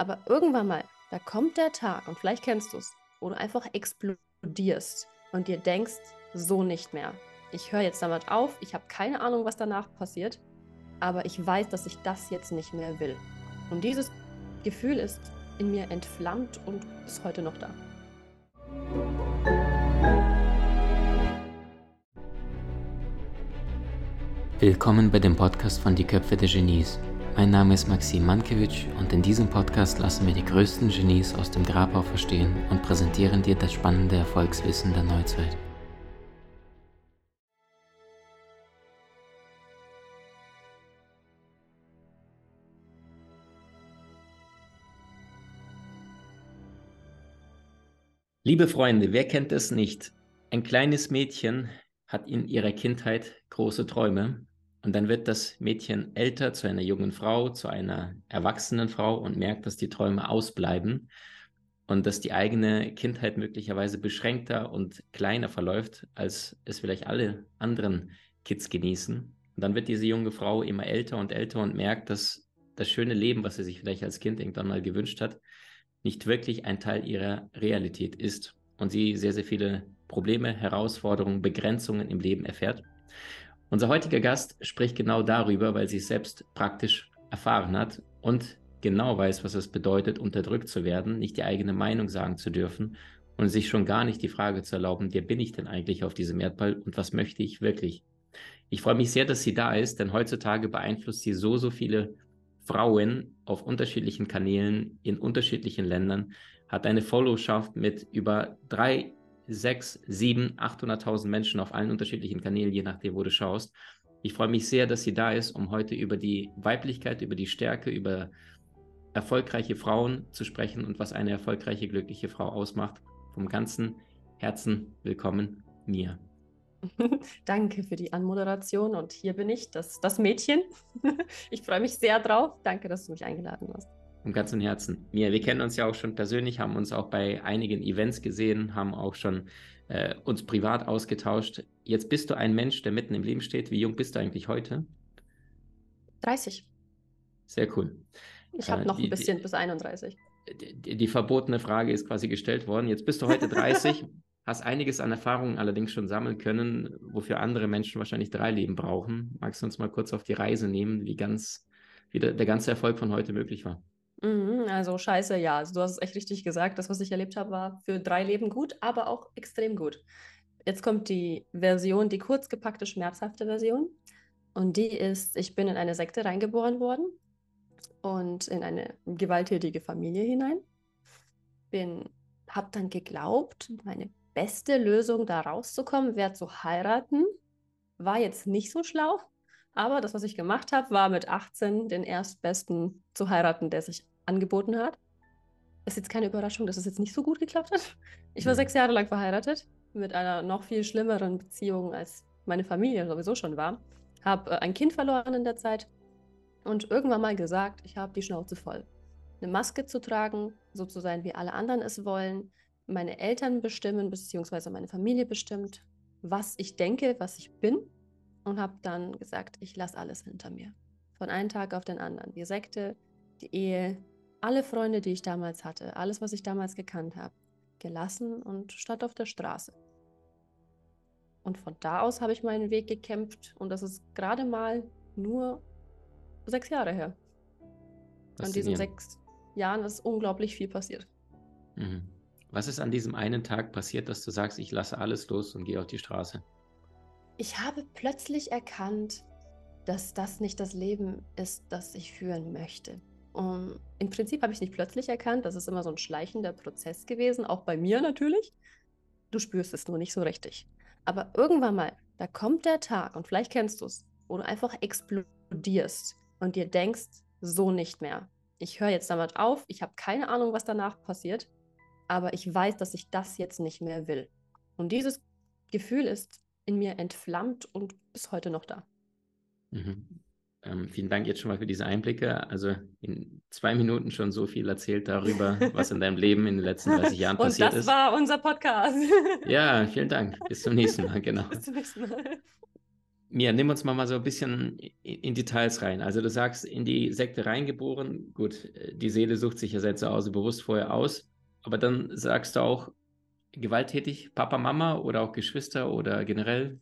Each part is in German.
Aber irgendwann mal, da kommt der Tag, und vielleicht kennst du es, wo du einfach explodierst und dir denkst, so nicht mehr. Ich höre jetzt damit auf, ich habe keine Ahnung, was danach passiert, aber ich weiß, dass ich das jetzt nicht mehr will. Und dieses Gefühl ist in mir entflammt und ist heute noch da. Willkommen bei dem Podcast von Die Köpfe der Genies. Mein Name ist Maxim Mankewitsch und in diesem Podcast lassen wir die größten Genies aus dem Grabau verstehen und präsentieren dir das spannende Erfolgswissen der Neuzeit. Liebe Freunde, wer kennt es nicht? Ein kleines Mädchen hat in ihrer Kindheit große Träume und dann wird das Mädchen älter zu einer jungen Frau, zu einer erwachsenen Frau und merkt, dass die Träume ausbleiben und dass die eigene Kindheit möglicherweise beschränkter und kleiner verläuft, als es vielleicht alle anderen Kids genießen. Und dann wird diese junge Frau immer älter und älter und merkt, dass das schöne Leben, was sie sich vielleicht als Kind irgendwann mal gewünscht hat, nicht wirklich ein Teil ihrer Realität ist und sie sehr, sehr viele Probleme, Herausforderungen, Begrenzungen im Leben erfährt. Unser heutiger Gast spricht genau darüber, weil sie es selbst praktisch erfahren hat und genau weiß, was es bedeutet, unterdrückt zu werden, nicht die eigene Meinung sagen zu dürfen und sich schon gar nicht die Frage zu erlauben, wer bin ich denn eigentlich auf diesem Erdball und was möchte ich wirklich? Ich freue mich sehr, dass sie da ist, denn heutzutage beeinflusst sie so, so viele Frauen auf unterschiedlichen Kanälen in unterschiedlichen Ländern, hat eine Followschaft mit über drei sechs, sieben, 800.000 Menschen auf allen unterschiedlichen Kanälen, je nachdem, wo du schaust. Ich freue mich sehr, dass sie da ist, um heute über die Weiblichkeit, über die Stärke, über erfolgreiche Frauen zu sprechen und was eine erfolgreiche, glückliche Frau ausmacht. Vom ganzen Herzen willkommen, Mia. Danke für die Anmoderation und hier bin ich, das, das Mädchen. ich freue mich sehr drauf. Danke, dass du mich eingeladen hast. Im ganzen Herzen. Mia, wir kennen uns ja auch schon persönlich, haben uns auch bei einigen Events gesehen, haben auch schon äh, uns privat ausgetauscht. Jetzt bist du ein Mensch, der mitten im Leben steht. Wie jung bist du eigentlich heute? 30. Sehr cool. Ich habe äh, noch die, ein bisschen die, bis 31. Die, die, verbotene Frage ist quasi gestellt worden. Jetzt bist du heute 30, hast einiges an Erfahrungen allerdings schon sammeln können, wofür andere Menschen wahrscheinlich drei Leben brauchen. Magst du uns mal kurz auf die Reise nehmen, wie ganz, wie der, der ganze Erfolg von heute möglich war? Mhm, also scheiße, ja. Also du hast es echt richtig gesagt. Das, was ich erlebt habe, war für drei Leben gut, aber auch extrem gut. Jetzt kommt die Version, die kurz gepackte, schmerzhafte Version. Und die ist, ich bin in eine Sekte reingeboren worden und in eine gewalttätige Familie hinein. Bin, habe dann geglaubt, meine beste Lösung da rauszukommen wäre zu heiraten. War jetzt nicht so schlau, aber das, was ich gemacht habe, war mit 18 den Erstbesten zu heiraten, der sich angeboten hat. Ist jetzt keine Überraschung, dass es jetzt nicht so gut geklappt hat. Ich war sechs Jahre lang verheiratet mit einer noch viel schlimmeren Beziehung, als meine Familie sowieso schon war. Habe äh, ein Kind verloren in der Zeit und irgendwann mal gesagt, ich habe die Schnauze voll. Eine Maske zu tragen, so zu sein, wie alle anderen es wollen, meine Eltern bestimmen, beziehungsweise meine Familie bestimmt, was ich denke, was ich bin und habe dann gesagt, ich lasse alles hinter mir. Von einem Tag auf den anderen. Die Sekte, die Ehe, alle Freunde, die ich damals hatte, alles, was ich damals gekannt habe, gelassen und statt auf der Straße. Und von da aus habe ich meinen Weg gekämpft und das ist gerade mal nur sechs Jahre her. In diesen sechs Jahren ist unglaublich viel passiert. Mhm. Was ist an diesem einen Tag passiert, dass du sagst, ich lasse alles los und gehe auf die Straße? Ich habe plötzlich erkannt, dass das nicht das Leben ist, das ich führen möchte. Um, Im Prinzip habe ich nicht plötzlich erkannt, das ist immer so ein schleichender Prozess gewesen, auch bei mir natürlich. Du spürst es nur nicht so richtig. Aber irgendwann mal, da kommt der Tag, und vielleicht kennst du es, wo du einfach explodierst und dir denkst, so nicht mehr. Ich höre jetzt damit auf, ich habe keine Ahnung, was danach passiert, aber ich weiß, dass ich das jetzt nicht mehr will. Und dieses Gefühl ist in mir entflammt und bis heute noch da. Mhm. Ähm, vielen Dank jetzt schon mal für diese Einblicke. Also in zwei Minuten schon so viel erzählt darüber, was in deinem Leben in den letzten 30 Jahren passiert ist. Und das war unser Podcast. ja, vielen Dank. Bis zum nächsten Mal, genau. Bis zum nächsten Mal. Mia, nimm uns mal, mal so ein bisschen in Details rein. Also du sagst, in die Sekte reingeboren, gut, die Seele sucht sich ja selbst zu Hause bewusst vorher aus, aber dann sagst du auch, gewalttätig, Papa, Mama oder auch Geschwister oder generell?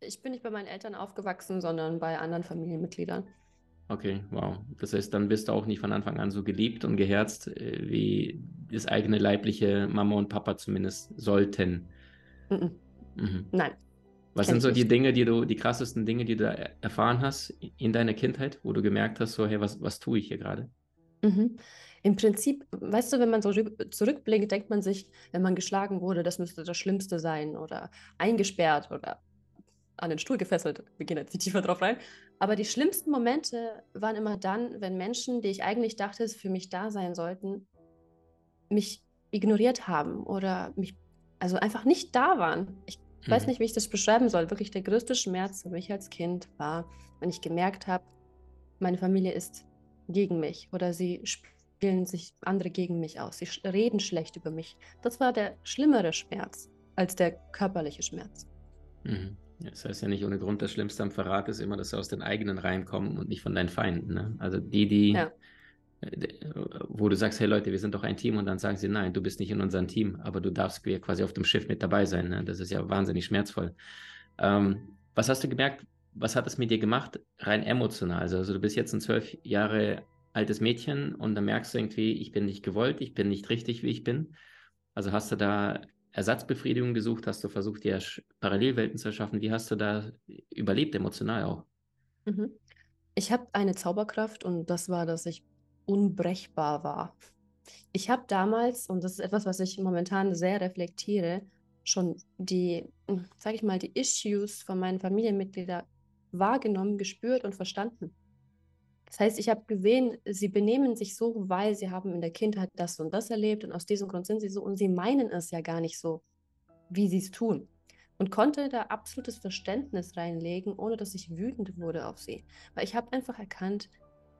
Ich bin nicht bei meinen Eltern aufgewachsen, sondern bei anderen Familienmitgliedern. Okay, wow. Das heißt, dann bist du auch nicht von Anfang an so geliebt und geherzt, äh, wie das eigene leibliche Mama und Papa zumindest sollten. Mhm. Mhm. Nein. Was sind so die Dinge, die du, die krassesten Dinge, die du erfahren hast in deiner Kindheit, wo du gemerkt hast, so, hey, was, was tue ich hier gerade? Mhm. Im Prinzip, weißt du, wenn man so zurückblickt, denkt man sich, wenn man geschlagen wurde, das müsste das Schlimmste sein oder eingesperrt oder an den Stuhl gefesselt. Wir gehen jetzt nicht tiefer drauf rein. Aber die schlimmsten Momente waren immer dann, wenn Menschen, die ich eigentlich dachte, für mich da sein sollten, mich ignoriert haben oder mich also einfach nicht da waren. Ich mhm. weiß nicht, wie ich das beschreiben soll. Wirklich der größte Schmerz für mich als Kind war, wenn ich gemerkt habe, meine Familie ist gegen mich oder sie spielen sich andere gegen mich aus. Sie reden schlecht über mich. Das war der schlimmere Schmerz als der körperliche Schmerz. Mhm. Das heißt ja nicht ohne Grund, das Schlimmste am Verrat ist immer, dass sie aus den eigenen Reihen kommen und nicht von deinen Feinden. Ne? Also die, die, ja. Äh, wo du sagst, hey Leute, wir sind doch ein Team und dann sagen sie, nein, du bist nicht in unserem Team, aber du darfst quasi auf dem Schiff mit dabei sein. Ne? Das ist ja wahnsinnig schmerzvoll. Ähm, was hast du gemerkt, was hat es mit dir gemacht, rein emotional? Also, also du bist jetzt ein zwölf Jahre altes Mädchen und dann merkst du irgendwie, ich bin nicht gewollt, ich bin nicht richtig, wie ich bin. Also hast du da Ersatzbefriedigung gesucht? Hast du versucht, dir Parallelwelten zu erschaffen? Wie hast du da überlebt, emotional auch? Mhm. Ich habe eine Zauberkraft und das war, dass ich unbrechbar war. Ich habe damals, und das ist etwas, was ich momentan sehr reflektiere, schon die, sage ich mal, die Issues von meinen Familienmitgliedern wahrgenommen, gespürt und verstanden. Das heißt, ich habe gesehen, sie benehmen sich so, weil sie haben in der Kindheit das und das erlebt und aus diesem Grund sind sie so und sie meinen es ja gar nicht so, wie sie es tun. Und konnte da absolutes Verständnis reinlegen, ohne dass ich wütend wurde auf sie. Weil ich habe einfach erkannt,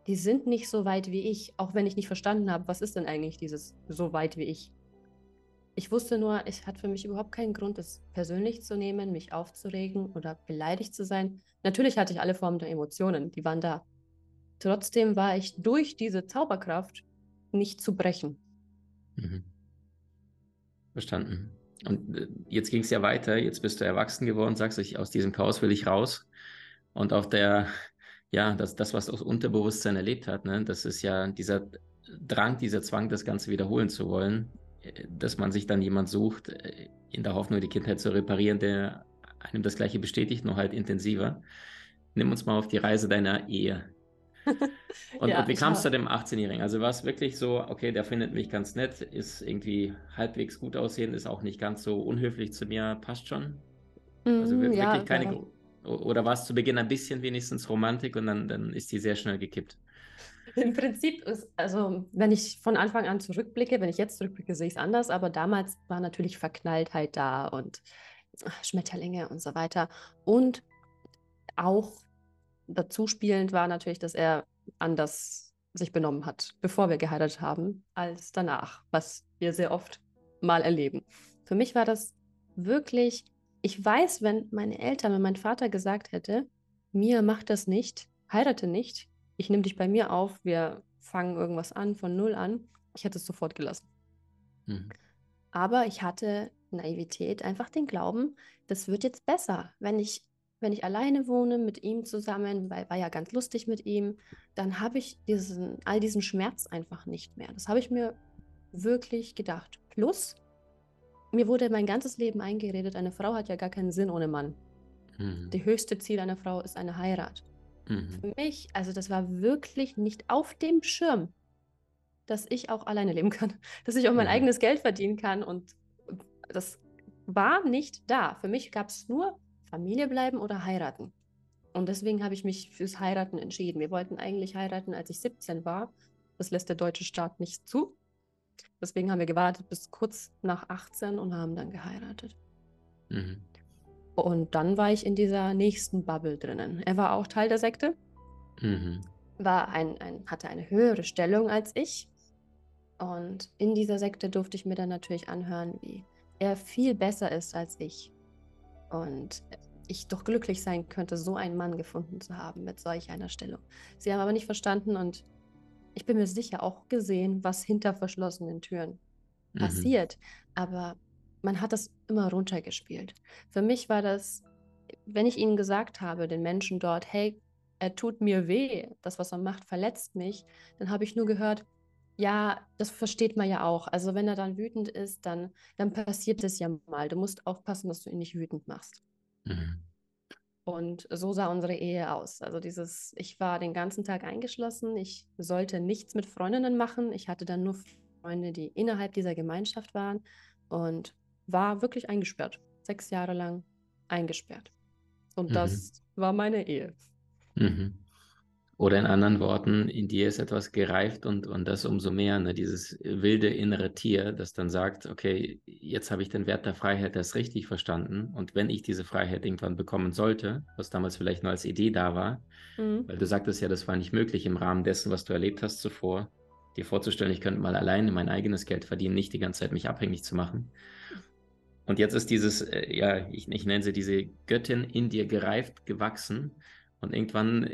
die sind nicht so weit wie ich, auch wenn ich nicht verstanden habe, was ist denn eigentlich dieses so weit wie ich. Ich wusste nur, es hat für mich überhaupt keinen Grund, es persönlich zu nehmen, mich aufzuregen oder beleidigt zu sein. Natürlich hatte ich alle Formen der Emotionen, die waren da. Trotzdem war ich durch diese Zauberkraft nicht zu brechen. Mhm. Verstanden. Und äh, jetzt ging es ja weiter. Jetzt bist du erwachsen geworden, sagst du, aus diesem Chaos will ich raus. Und auch der, ja, das, das was das Unterbewusstsein erlebt hat, ne, das ist ja dieser Drang, dieser Zwang, das Ganze wiederholen zu wollen, äh, dass man sich dann jemand sucht, äh, in der Hoffnung, die Kindheit zu reparieren, der einem das Gleiche bestätigt, nur halt intensiver. Nimm uns mal auf die Reise deiner Ehe. Und, ja, und wie kamst du dem 18-Jährigen? Also war es wirklich so, okay, der findet mich ganz nett, ist irgendwie halbwegs gut aussehend, ist auch nicht ganz so unhöflich zu mir, passt schon? Also mm, wirklich ja, keine. Ja. Oder war es zu Beginn ein bisschen wenigstens Romantik und dann, dann ist die sehr schnell gekippt? Im Prinzip ist, also wenn ich von Anfang an zurückblicke, wenn ich jetzt zurückblicke, sehe ich es anders, aber damals war natürlich Verknalltheit da und Schmetterlinge und so weiter. Und auch dazu spielend war natürlich, dass er anders sich benommen hat, bevor wir geheiratet haben, als danach, was wir sehr oft mal erleben. Für mich war das wirklich, ich weiß, wenn meine Eltern, wenn mein Vater gesagt hätte, mir macht das nicht, heirate nicht, ich nehme dich bei mir auf, wir fangen irgendwas an, von null an, ich hätte es sofort gelassen. Mhm. Aber ich hatte Naivität, einfach den Glauben, das wird jetzt besser. Wenn ich wenn ich alleine wohne mit ihm zusammen, weil war ja ganz lustig mit ihm, dann habe ich diesen, all diesen Schmerz einfach nicht mehr. Das habe ich mir wirklich gedacht. Plus, mir wurde mein ganzes Leben eingeredet, eine Frau hat ja gar keinen Sinn ohne Mann. Mhm. Die höchste Ziel einer Frau ist eine Heirat. Mhm. Für mich, also das war wirklich nicht auf dem Schirm, dass ich auch alleine leben kann, dass ich auch mein mhm. eigenes Geld verdienen kann und das war nicht da. Für mich gab es nur Familie bleiben oder heiraten. Und deswegen habe ich mich fürs Heiraten entschieden. Wir wollten eigentlich heiraten, als ich 17 war. Das lässt der deutsche Staat nicht zu. Deswegen haben wir gewartet bis kurz nach 18 und haben dann geheiratet. Mhm. Und dann war ich in dieser nächsten Bubble drinnen. Er war auch Teil der Sekte, mhm. war ein, ein, hatte eine höhere Stellung als ich. Und in dieser Sekte durfte ich mir dann natürlich anhören, wie er viel besser ist als ich. Und ich doch glücklich sein könnte, so einen Mann gefunden zu haben mit solch einer Stellung. Sie haben aber nicht verstanden und ich bin mir sicher auch gesehen, was hinter verschlossenen Türen mhm. passiert. Aber man hat das immer runtergespielt. Für mich war das, wenn ich ihnen gesagt habe, den Menschen dort, hey, er tut mir weh, das, was er macht, verletzt mich, dann habe ich nur gehört, ja, das versteht man ja auch. Also wenn er dann wütend ist, dann, dann passiert es ja mal. Du musst aufpassen, dass du ihn nicht wütend machst. Mhm. Und so sah unsere Ehe aus. Also dieses, ich war den ganzen Tag eingeschlossen, ich sollte nichts mit Freundinnen machen. Ich hatte dann nur Freunde, die innerhalb dieser Gemeinschaft waren und war wirklich eingesperrt. Sechs Jahre lang eingesperrt. Und mhm. das war meine Ehe. Mhm. Oder in anderen Worten, in dir ist etwas gereift und, und das umso mehr, ne? dieses wilde innere Tier, das dann sagt, okay, jetzt habe ich den Wert der Freiheit erst richtig verstanden und wenn ich diese Freiheit irgendwann bekommen sollte, was damals vielleicht nur als Idee da war, mhm. weil du sagtest ja, das war nicht möglich im Rahmen dessen, was du erlebt hast zuvor, dir vorzustellen, ich könnte mal alleine mein eigenes Geld verdienen, nicht die ganze Zeit mich abhängig zu machen. Und jetzt ist dieses, äh, ja, ich, ich nenne sie diese Göttin in dir gereift, gewachsen und irgendwann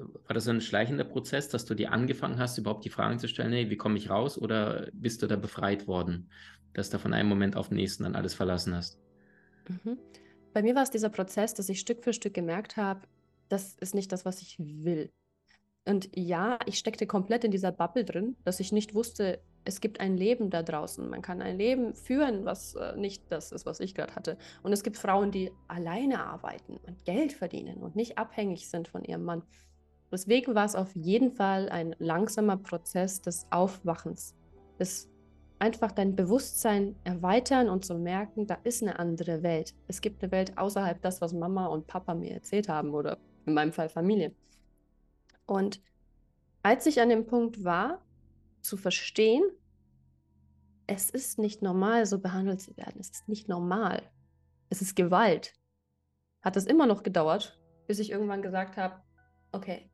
war das so ein schleichender Prozess, dass du dir angefangen hast, überhaupt die Fragen zu stellen, hey, wie komme ich raus? Oder bist du da befreit worden, dass du von einem Moment auf den nächsten dann alles verlassen hast? Mhm. Bei mir war es dieser Prozess, dass ich Stück für Stück gemerkt habe, das ist nicht das, was ich will. Und ja, ich steckte komplett in dieser Bubble drin, dass ich nicht wusste, es gibt ein Leben da draußen. Man kann ein Leben führen, was äh, nicht das ist, was ich gerade hatte. Und es gibt Frauen, die alleine arbeiten und Geld verdienen und nicht abhängig sind von ihrem Mann. Deswegen war es auf jeden Fall ein langsamer Prozess des Aufwachens, des einfach dein Bewusstsein erweitern und zu merken, da ist eine andere Welt. Es gibt eine Welt außerhalb das, was Mama und Papa mir erzählt haben oder in meinem Fall Familie. Und als ich an dem Punkt war, zu verstehen, es ist nicht normal, so behandelt zu werden. Es ist nicht normal. Es ist Gewalt. Hat es immer noch gedauert, bis ich irgendwann gesagt habe, okay,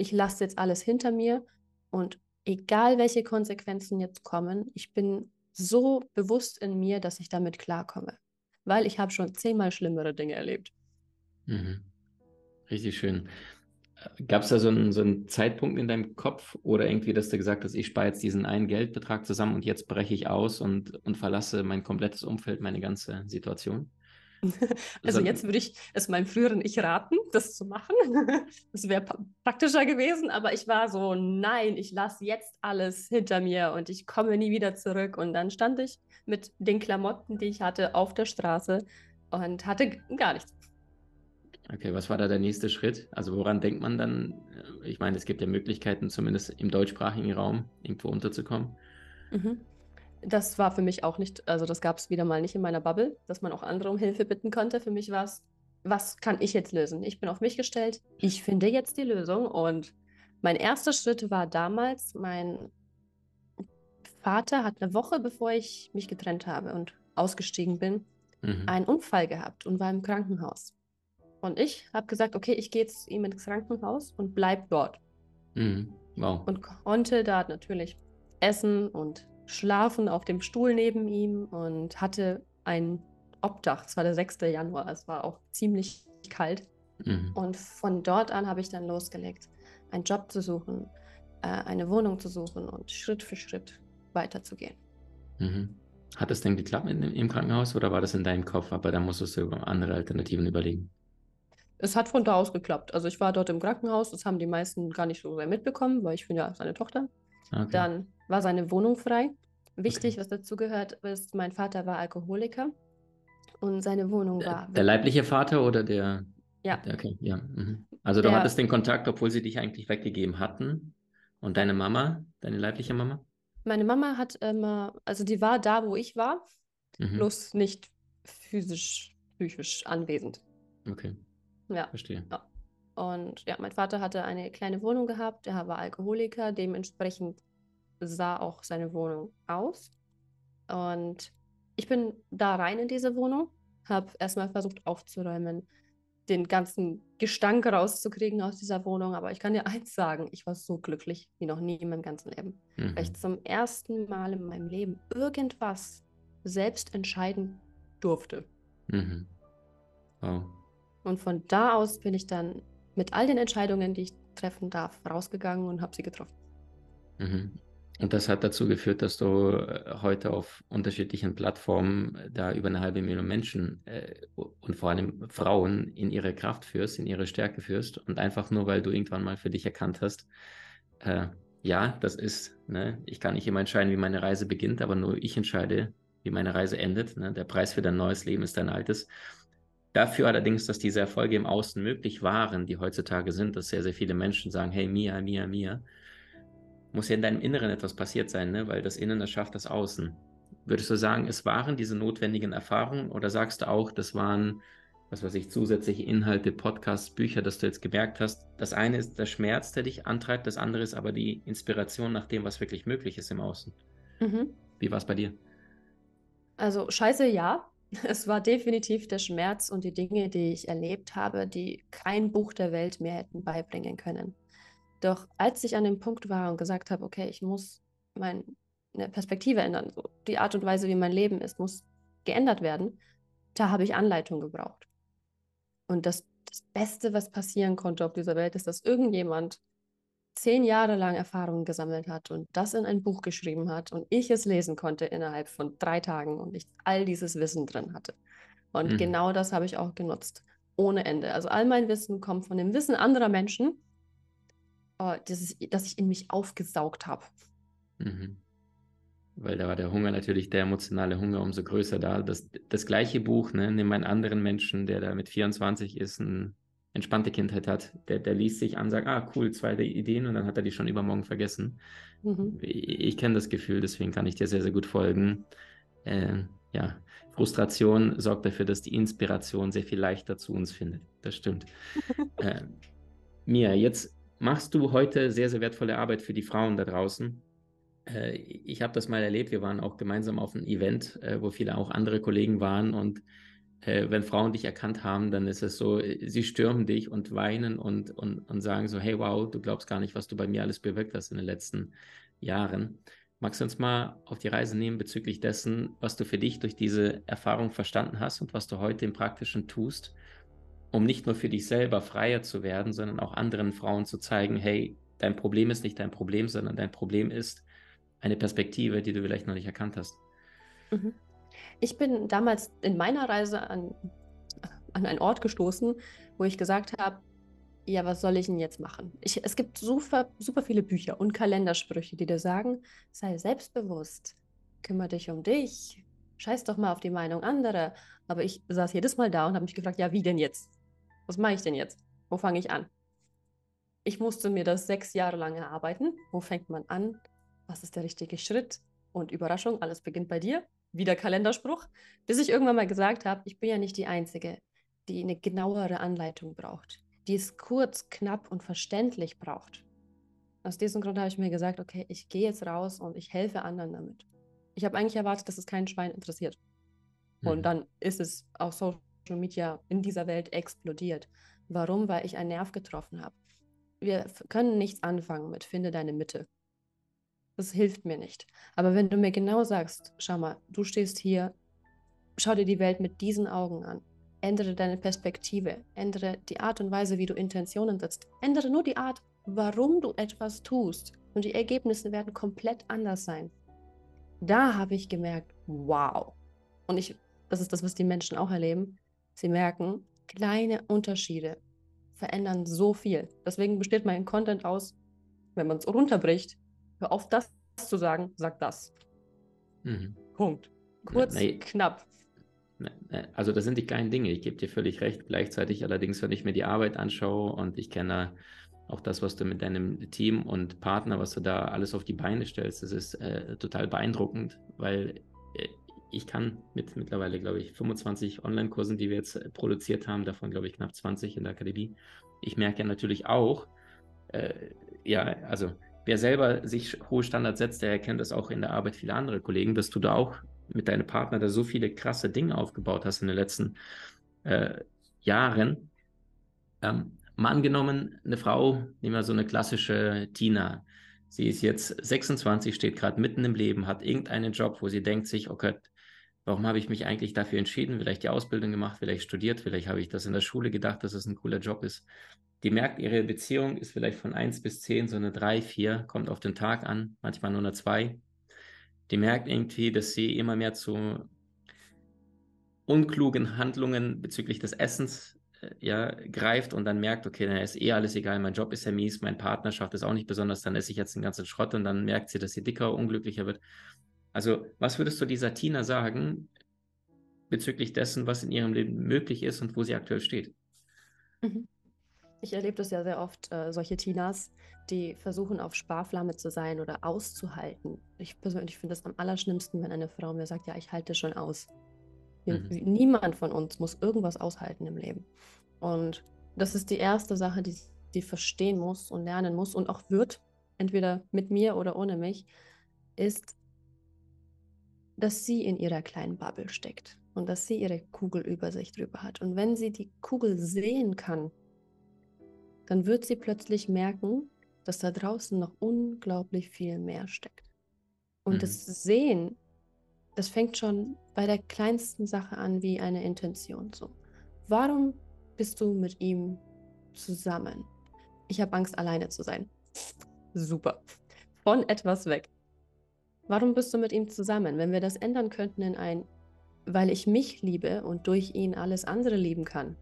ich lasse jetzt alles hinter mir und egal welche Konsequenzen jetzt kommen, ich bin so bewusst in mir, dass ich damit klarkomme, weil ich habe schon zehnmal schlimmere Dinge erlebt. Mhm. Richtig schön. Gab es da so einen, so einen Zeitpunkt in deinem Kopf oder irgendwie, dass du gesagt hast, ich spare jetzt diesen einen Geldbetrag zusammen und jetzt breche ich aus und, und verlasse mein komplettes Umfeld, meine ganze Situation? Also jetzt würde ich es meinem früheren Ich raten, das zu machen. Das wäre praktischer gewesen, aber ich war so, nein, ich lasse jetzt alles hinter mir und ich komme nie wieder zurück. Und dann stand ich mit den Klamotten, die ich hatte, auf der Straße und hatte gar nichts. Okay, was war da der nächste Schritt? Also woran denkt man dann? Ich meine, es gibt ja Möglichkeiten, zumindest im deutschsprachigen Raum irgendwo unterzukommen. Mhm das war für mich auch nicht, also das gab es wieder mal nicht in meiner Bubble, dass man auch andere um Hilfe bitten konnte. Für mich war es, was kann ich jetzt lösen? Ich bin auf mich gestellt, ich finde jetzt die Lösung und mein erster Schritt war damals, mein Vater hat eine Woche bevor ich mich getrennt habe und ausgestiegen bin, mhm. einen Unfall gehabt und war im Krankenhaus. Und ich habe gesagt, okay, ich gehe jetzt ihm ins Krankenhaus und bleib dort. Mhm. Wow. Und konnte da natürlich essen und schlafen auf dem Stuhl neben ihm und hatte ein Obdach. Es war der 6. Januar, es war auch ziemlich kalt. Mhm. Und von dort an habe ich dann losgelegt, einen Job zu suchen, äh, eine Wohnung zu suchen und Schritt für Schritt weiterzugehen. Mhm. Hat es denn geklappt in, im Krankenhaus oder war das in deinem Kopf? Aber da musstest du über andere Alternativen überlegen. Es hat von da aus geklappt. Also ich war dort im Krankenhaus, das haben die meisten gar nicht so sehr mitbekommen, weil ich bin ja seine Tochter. Okay. Dann war seine Wohnung frei. Wichtig, was dazu gehört, ist, mein Vater war Alkoholiker und seine Wohnung war. Der, der leibliche Vater oder der? Ja. Der, okay, ja. Mhm. Also du hattest den Kontakt, obwohl sie dich eigentlich weggegeben hatten. Und deine Mama, deine leibliche Mama? Meine Mama hat immer, also die war da, wo ich war, mhm. bloß nicht physisch, psychisch anwesend. Okay. Ja. Verstehe. Ja. Und ja, mein Vater hatte eine kleine Wohnung gehabt, er war Alkoholiker, dementsprechend sah auch seine Wohnung aus. Und ich bin da rein in diese Wohnung, habe erstmal versucht aufzuräumen, den ganzen Gestank rauszukriegen aus dieser Wohnung. Aber ich kann dir eins sagen, ich war so glücklich wie noch nie in meinem ganzen Leben. Mhm. Weil ich zum ersten Mal in meinem Leben irgendwas selbst entscheiden durfte. Mhm. Wow. Und von da aus bin ich dann mit all den Entscheidungen, die ich treffen darf, rausgegangen und habe sie getroffen. Mhm. Und das hat dazu geführt, dass du äh, heute auf unterschiedlichen Plattformen äh, da über eine halbe Million Menschen äh, und vor allem Frauen in ihre Kraft führst, in ihre Stärke führst. Und einfach nur, weil du irgendwann mal für dich erkannt hast, äh, ja, das ist, ne, ich kann nicht immer entscheiden, wie meine Reise beginnt, aber nur ich entscheide, wie meine Reise endet. Ne? Der Preis für dein neues Leben ist dein altes. Dafür allerdings, dass diese Erfolge im Außen möglich waren, die heutzutage sind, dass sehr, sehr viele Menschen sagen, hey, Mia, Mia, Mia, muss ja in deinem Inneren etwas passiert sein, ne? weil das Innen erschafft das Außen. Würdest du sagen, es waren diese notwendigen Erfahrungen oder sagst du auch, das waren, was weiß ich, zusätzliche Inhalte, Podcasts, Bücher, dass du jetzt gemerkt hast, das eine ist der Schmerz, der dich antreibt, das andere ist aber die Inspiration nach dem, was wirklich möglich ist im Außen. Mhm. Wie war es bei dir? Also scheiße, ja. Es war definitiv der Schmerz und die Dinge, die ich erlebt habe, die kein Buch der Welt mir hätten beibringen können. Doch als ich an dem Punkt war und gesagt habe, okay, ich muss meine Perspektive ändern, so die Art und Weise, wie mein Leben ist, muss geändert werden, da habe ich Anleitung gebraucht. Und das, das Beste, was passieren konnte auf dieser Welt, ist, dass irgendjemand zehn Jahre lang Erfahrungen gesammelt hat und das in ein Buch geschrieben hat und ich es lesen konnte innerhalb von drei Tagen und ich all dieses Wissen drin hatte. Und mhm. genau das habe ich auch genutzt, ohne Ende. Also all mein Wissen kommt von dem Wissen anderer Menschen oh, das, das ich in mich aufgesaugt habe. Mhm. Weil da war der Hunger natürlich, der emotionale Hunger umso größer da. Das, das gleiche Buch, ne, nimm einen anderen Menschen, der da mit 24 ist, eine entspannte Kindheit hat, der, der liest sich an, sagt, ah, cool, zwei Ideen und dann hat er die schon übermorgen vergessen. Mhm. Ich, ich kenne das Gefühl, deswegen kann ich dir sehr, sehr gut folgen. Äh, ja, Frustration sorgt dafür, dass die Inspiration sehr viel leichter zu uns findet. Das stimmt. äh, Mia, jetzt machst du heute sehr, sehr wertvolle Arbeit für die Frauen da draußen. Äh, ich habe das mal erlebt. Wir waren auch gemeinsam auf einem Event, äh, wo viele auch andere Kollegen waren. Und äh, wenn Frauen dich erkannt haben, dann ist es so, sie stürmen dich und weinen und, und, und sagen so, hey, wow, du glaubst gar nicht, was du bei mir alles bewirkt hast in den letzten Jahren. Magst du uns mal auf die Reise nehmen bezüglich dessen, was du für dich durch diese Erfahrung verstanden hast und was du heute im Praktischen tust? Um nicht nur für dich selber freier zu werden, sondern auch anderen Frauen zu zeigen, hey, dein Problem ist nicht dein Problem, sondern dein Problem ist eine Perspektive, die du vielleicht noch nicht erkannt hast. Mhm. Ich bin damals in meiner Reise an, an einen Ort gestoßen, wo ich gesagt habe, ja, was soll ich denn jetzt machen? Ich, es gibt super, super viele Bücher und Kalendersprüche, die dir sagen, sei selbstbewusst, kümmere dich um dich, scheiß doch mal auf die Meinung anderer. Aber ich saß jedes Mal da und habe mich gefragt, ja, wie denn jetzt? Was mache ich denn jetzt? Wo fange ich an? Ich musste mir das sechs Jahre lang erarbeiten. Wo fängt man an? Was ist der richtige Schritt? Und Überraschung, alles beginnt bei dir. Wieder Kalenderspruch. Bis ich irgendwann mal gesagt habe, ich bin ja nicht die Einzige, die eine genauere Anleitung braucht, die es kurz, knapp und verständlich braucht. Aus diesem Grund habe ich mir gesagt, okay, ich gehe jetzt raus und ich helfe anderen damit. Ich habe eigentlich erwartet, dass es kein Schwein interessiert. Und mhm. dann ist es auch so Social Media in dieser Welt explodiert. Warum? Weil ich einen Nerv getroffen habe. Wir können nichts anfangen mit finde deine Mitte. Das hilft mir nicht. Aber wenn du mir genau sagst, schau mal, du stehst hier, schau dir die Welt mit diesen Augen an. Ändere deine Perspektive, ändere die Art und Weise, wie du Intentionen setzt. Ändere nur die Art, warum du etwas tust. Und die Ergebnisse werden komplett anders sein. Da habe ich gemerkt, wow. Und ich, das ist das, was die Menschen auch erleben. Sie merken, kleine Unterschiede verändern so viel. Deswegen besteht mein Content aus, wenn man es runterbricht, hör auf das zu sagen, sag das. Mhm. Punkt. Kurz, nee, knapp. Also das sind die kleinen Dinge, ich gebe dir völlig recht. Gleichzeitig allerdings, wenn ich mir die Arbeit anschaue und ich kenne auch das, was du mit deinem Team und Partner, was du da alles auf die Beine stellst, das ist äh, total beeindruckend, weil ich kann mit mittlerweile, glaube ich, 25 Online-Kursen, die wir jetzt äh, produziert haben, davon, glaube ich, knapp 20 in der Akademie. Ich merke ja natürlich auch, äh, ja, also wer selber sich hohe Standards setzt, der erkennt das auch in der Arbeit vieler andere Kollegen, dass du da auch mit deinem Partner da so viele krasse Dinge aufgebaut hast in den letzten äh, Jahren. Ähm, mal angenommen, eine Frau, nehmen wir so eine klassische Tina, Sie ist jetzt 26, steht gerade mitten im Leben, hat irgendeinen Job, wo sie denkt sich, okay, oh warum habe ich mich eigentlich dafür entschieden? Vielleicht die Ausbildung gemacht, vielleicht studiert, vielleicht habe ich das in der Schule gedacht, dass es ein cooler Job ist. Die merkt, ihre Beziehung ist vielleicht von 1 bis 10 so eine 3, 4, kommt auf den Tag an, manchmal nur eine 2. Die merkt irgendwie, dass sie immer mehr zu unklugen Handlungen bezüglich des Essens äh, ja, greift und dann merkt, okay, dann ist eh alles egal, mein Job ist ja mies, meine Partnerschaft ist auch nicht besonders, dann esse ich jetzt den ganzen Schrott und dann merkt sie, dass sie dicker, unglücklicher wird. Also, was würdest du dieser Tina sagen bezüglich dessen, was in ihrem Leben möglich ist und wo sie aktuell steht? Mhm. Ich erlebe das ja sehr oft, äh, solche Tinas, die versuchen, auf Sparflamme zu sein oder auszuhalten. Ich persönlich finde das am allerschlimmsten, wenn eine Frau mir sagt, ja, ich halte schon aus. Mhm. Niemand von uns muss irgendwas aushalten im Leben. Und das ist die erste Sache, die sie verstehen muss und lernen muss und auch wird, entweder mit mir oder ohne mich, ist, dass sie in ihrer kleinen Bubble steckt und dass sie ihre Kugelübersicht drüber hat. Und wenn sie die Kugel sehen kann, dann wird sie plötzlich merken, dass da draußen noch unglaublich viel mehr steckt. Und mhm. das Sehen das fängt schon bei der kleinsten Sache an wie eine Intention. So, warum bist du mit ihm zusammen? Ich habe Angst, alleine zu sein. Super. Von etwas weg. Warum bist du mit ihm zusammen? Wenn wir das ändern könnten in ein, weil ich mich liebe und durch ihn alles andere lieben kann,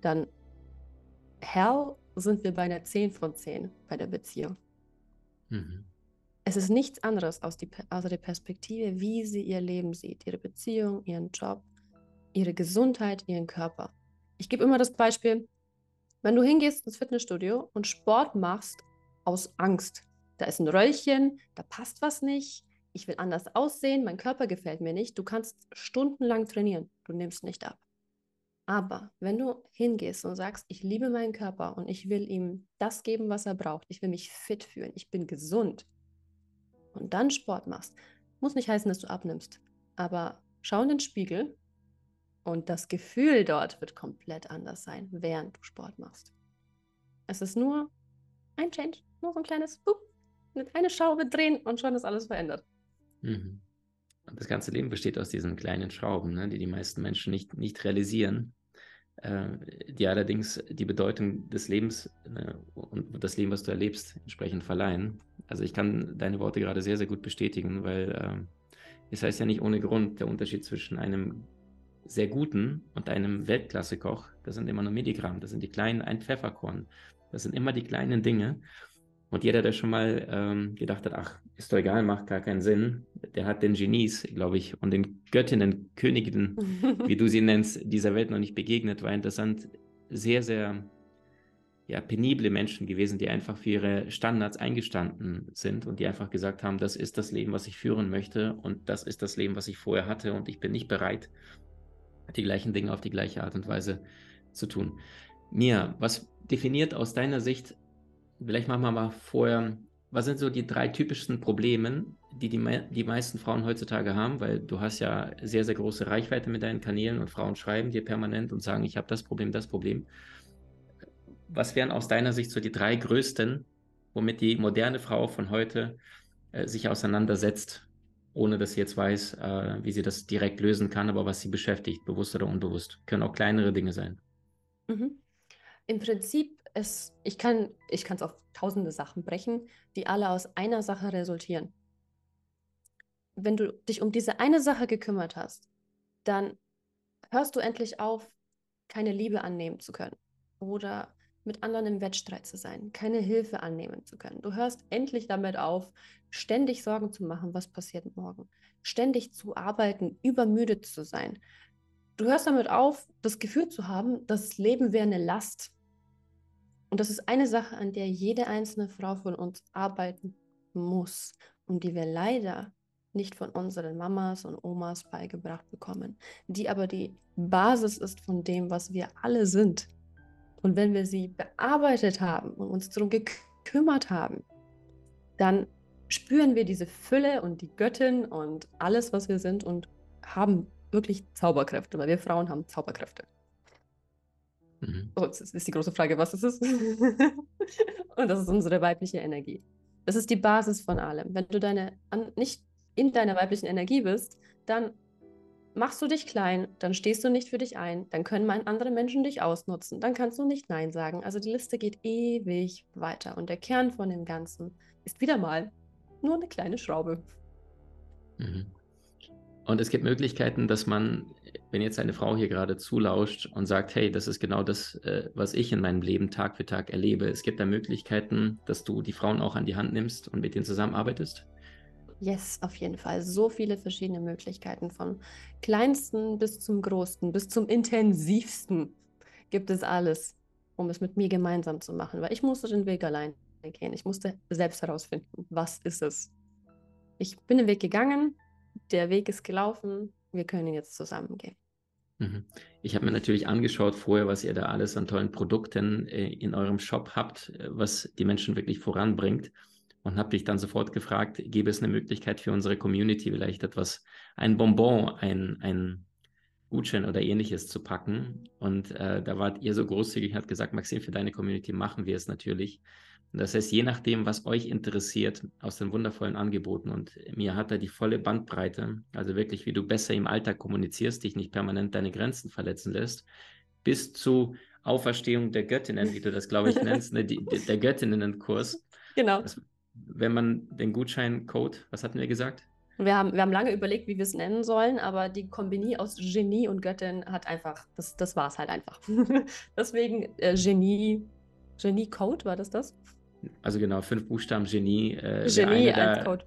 dann hell sind wir bei einer 10 von 10 bei der Beziehung. Mhm. Es ist nichts anderes aus, die, aus der Perspektive, wie sie ihr Leben sieht, ihre Beziehung, ihren Job, ihre Gesundheit, ihren Körper. Ich gebe immer das Beispiel, wenn du hingehst ins Fitnessstudio und Sport machst aus Angst, da ist ein Röllchen, da passt was nicht, ich will anders aussehen, mein Körper gefällt mir nicht, du kannst stundenlang trainieren, du nimmst nicht ab. Aber wenn du hingehst und sagst, ich liebe meinen Körper und ich will ihm das geben, was er braucht, ich will mich fit fühlen, ich bin gesund, und dann Sport machst, muss nicht heißen, dass du abnimmst. Aber schau in den Spiegel und das Gefühl dort wird komplett anders sein, während du Sport machst. Es ist nur ein Change, nur so ein kleines Boop, mit einer Schraube drehen und schon ist alles verändert. Mhm. Und das ganze Leben besteht aus diesen kleinen Schrauben, ne, die die meisten Menschen nicht, nicht realisieren, äh, die allerdings die Bedeutung des Lebens äh, und das Leben, was du erlebst, entsprechend verleihen. Also ich kann deine Worte gerade sehr, sehr gut bestätigen, weil äh, es heißt ja nicht ohne Grund der Unterschied zwischen einem sehr guten und einem Weltklasse-Koch, das sind immer nur Milligramm, das sind die kleinen, ein Pfefferkorn, das sind immer die kleinen Dinge. Und jeder, der schon mal ähm, gedacht hat, ach, ist doch egal, macht gar keinen Sinn, der hat den Genies, glaube ich, und den Göttinnen, Königinnen, wie du sie nennst, dieser Welt noch nicht begegnet, weil das sind sehr, sehr ja, penible Menschen gewesen, die einfach für ihre Standards eingestanden sind und die einfach gesagt haben, das ist das Leben, was ich führen möchte und das ist das Leben, was ich vorher hatte und ich bin nicht bereit, die gleichen Dinge auf die gleiche Art und Weise zu tun. Mia, was definiert aus deiner Sicht vielleicht machen wir mal vorher, was sind so die drei typischsten Probleme, die die, die meisten Frauen heutzutage haben? Weil du hast ja sehr, sehr große Reichweite mit deinen Kanälen und Frauen schreiben dir permanent und sagen, ich habe das Problem, das Problem. Was wären aus deiner Sicht so die drei größten, womit die moderne Frau von heute äh, sich auseinandersetzt, ohne dass sie jetzt weiß, äh, wie sie das direkt lösen kann, aber was sie beschäftigt, bewusst oder unbewusst? Können auch kleinere Dinge sein. Mhm. Im Prinzip es, ich kann es auf tausende Sachen brechen, die alle aus einer Sache resultieren. Wenn du dich um diese eine Sache gekümmert hast, dann hörst du endlich auf, keine Liebe annehmen zu können oder mit anderen im Wettstreit zu sein, keine Hilfe annehmen zu können. Du hörst endlich damit auf, ständig Sorgen zu machen, was passiert morgen, ständig zu arbeiten, übermüdet zu sein. Du hörst damit auf, das Gefühl zu haben, das Leben wäre eine Last und das ist eine Sache, an der jede einzelne Frau von uns arbeiten muss und die wir leider nicht von unseren Mamas und Omas beigebracht bekommen, die aber die Basis ist von dem, was wir alle sind. Und wenn wir sie bearbeitet haben und uns darum gekümmert haben, dann spüren wir diese Fülle und die Göttin und alles, was wir sind und haben wirklich Zauberkräfte, weil wir Frauen haben Zauberkräfte. Mhm. So, jetzt ist die große Frage, was ist es? und das ist unsere weibliche Energie. Das ist die Basis von allem. Wenn du deine, an, nicht in deiner weiblichen Energie bist, dann machst du dich klein, dann stehst du nicht für dich ein, dann können andere Menschen dich ausnutzen, dann kannst du nicht Nein sagen. Also die Liste geht ewig weiter und der Kern von dem Ganzen ist wieder mal nur eine kleine Schraube. Mhm. Und es gibt Möglichkeiten, dass man, wenn jetzt eine Frau hier gerade zulauscht und sagt, hey, das ist genau das, äh, was ich in meinem Leben Tag für Tag erlebe, es gibt da Möglichkeiten, dass du die Frauen auch an die Hand nimmst und mit denen zusammenarbeitest? Yes, auf jeden Fall. So viele verschiedene Möglichkeiten von kleinsten bis zum größten, bis zum intensivsten gibt es alles, um es mit mir gemeinsam zu machen. Weil ich musste den Weg allein gehen. Ich musste selbst herausfinden, was ist es. Ich bin den Weg gegangen, der Weg ist gelaufen, wir können jetzt zusammen gehen. Mhm. Ich habe mir natürlich angeschaut vorher, was ihr da alles an tollen Produkten äh, in eurem Shop habt, äh, was die Menschen wirklich voranbringt und habe dich dann sofort gefragt, gäbe es eine Möglichkeit für unsere Community vielleicht etwas, ein Bonbon, ein, ein Gutschein oder ähnliches zu packen. Und äh, da wart ihr so großzügig, hat gesagt, Maxim, für deine Community machen wir es natürlich. Und das heißt, je nachdem, was euch interessiert aus den wundervollen Angeboten und mir hat er die volle Bandbreite, also wirklich, wie du besser im Alltag kommunizierst, dich nicht permanent deine Grenzen verletzen lässt, bis zu Auferstehung der Göttinnen, wie du das, glaube ich, nennst, ne, die, der Göttinnenkurs. Genau. Das, wenn man den Gutscheincode, was hatten wir gesagt? Wir haben, wir haben lange überlegt, wie wir es nennen sollen, aber die Kombinie aus Genie und Göttin hat einfach, das, das war es halt einfach. Deswegen äh, Genie, Genie-Code, war das das? Also genau, fünf Buchstaben Genie. Äh, Genie als Code.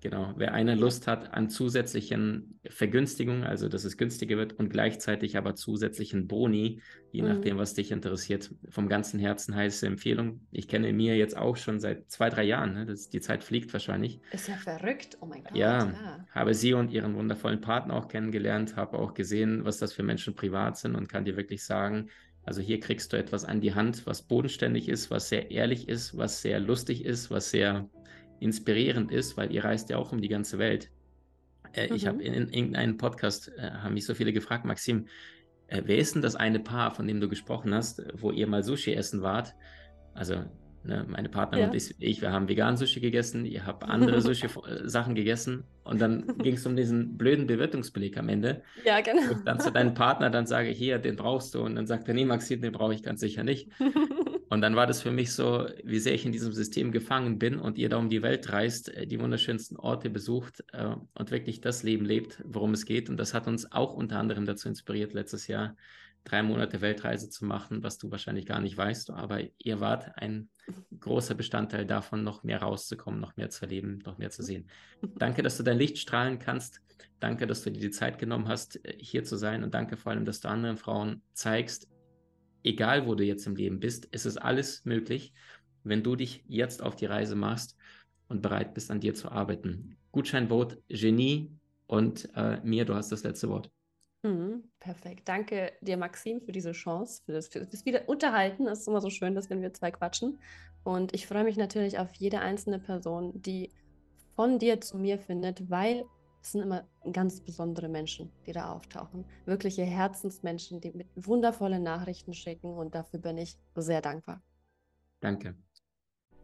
Genau, wer eine Lust hat an zusätzlichen Vergünstigungen, also dass es günstiger wird und gleichzeitig aber zusätzlichen Boni, je mhm. nachdem, was dich interessiert, vom ganzen Herzen heiße Empfehlung. Ich kenne mir jetzt auch schon seit zwei, drei Jahren, ne? das, die Zeit fliegt wahrscheinlich. Ist ja verrückt, oh mein Gott. Ja, ja, habe sie und ihren wundervollen Partner auch kennengelernt, habe auch gesehen, was das für Menschen privat sind und kann dir wirklich sagen, also hier kriegst du etwas an die Hand, was bodenständig ist, was sehr ehrlich ist, was sehr lustig ist, was sehr inspirierend ist, weil ihr reist ja auch um die ganze Welt. Äh, mhm. Ich habe in, in irgendeinem Podcast, äh, haben mich so viele gefragt, Maxim, äh, wer ist denn das eine Paar, von dem du gesprochen hast, wo ihr mal Sushi essen wart? Also Ne, meine Partnerin ja. und ich, wir haben vegan Sushi gegessen, ihr habt andere Sushi-Sachen gegessen und dann ging es um diesen blöden Bewirtungsbeleg am Ende. Ja, genau. Und dann zu deinem Partner, dann sage ich, hier, den brauchst du und dann sagt er, nee, Maxim, den brauche ich ganz sicher nicht. und dann war das für mich so, wie sehr ich in diesem System gefangen bin und ihr da um die Welt reist, äh, die wunderschönsten Orte besucht äh, und wirklich das Leben lebt, worum es geht. Und das hat uns auch unter anderem dazu inspiriert, letztes Jahr drei Monate Weltreise zu machen, was du wahrscheinlich gar nicht weißt, aber ihr wart ein großer Bestandteil davon, noch mehr rauszukommen, noch mehr zu erleben, noch mehr zu sehen. Danke, dass du dein Licht strahlen kannst. Danke, dass du dir die Zeit genommen hast, äh, hier zu sein. Und danke vor allem, dass du anderen Frauen zeigst, egal wo du jetzt im Leben bist, es ist alles möglich, wenn du dich jetzt auf die Reise machst und bereit bist, an dir zu arbeiten. Gutscheinboot, Genie und äh, mir, du hast das letzte Wort. Mhm, perfekt. Danke dir, Maxim, für diese Chance, für das, für das wieder Unterhalten. Es ist immer so schön, dass wenn wir zwei quatschen. Und ich freue mich natürlich auf jede einzelne Person, die von dir zu mir findet, weil es sind immer ganz besondere Menschen, die da auftauchen. Wirkliche Herzensmenschen, die mit wundervollen Nachrichten schicken. Und dafür bin ich sehr dankbar. Danke.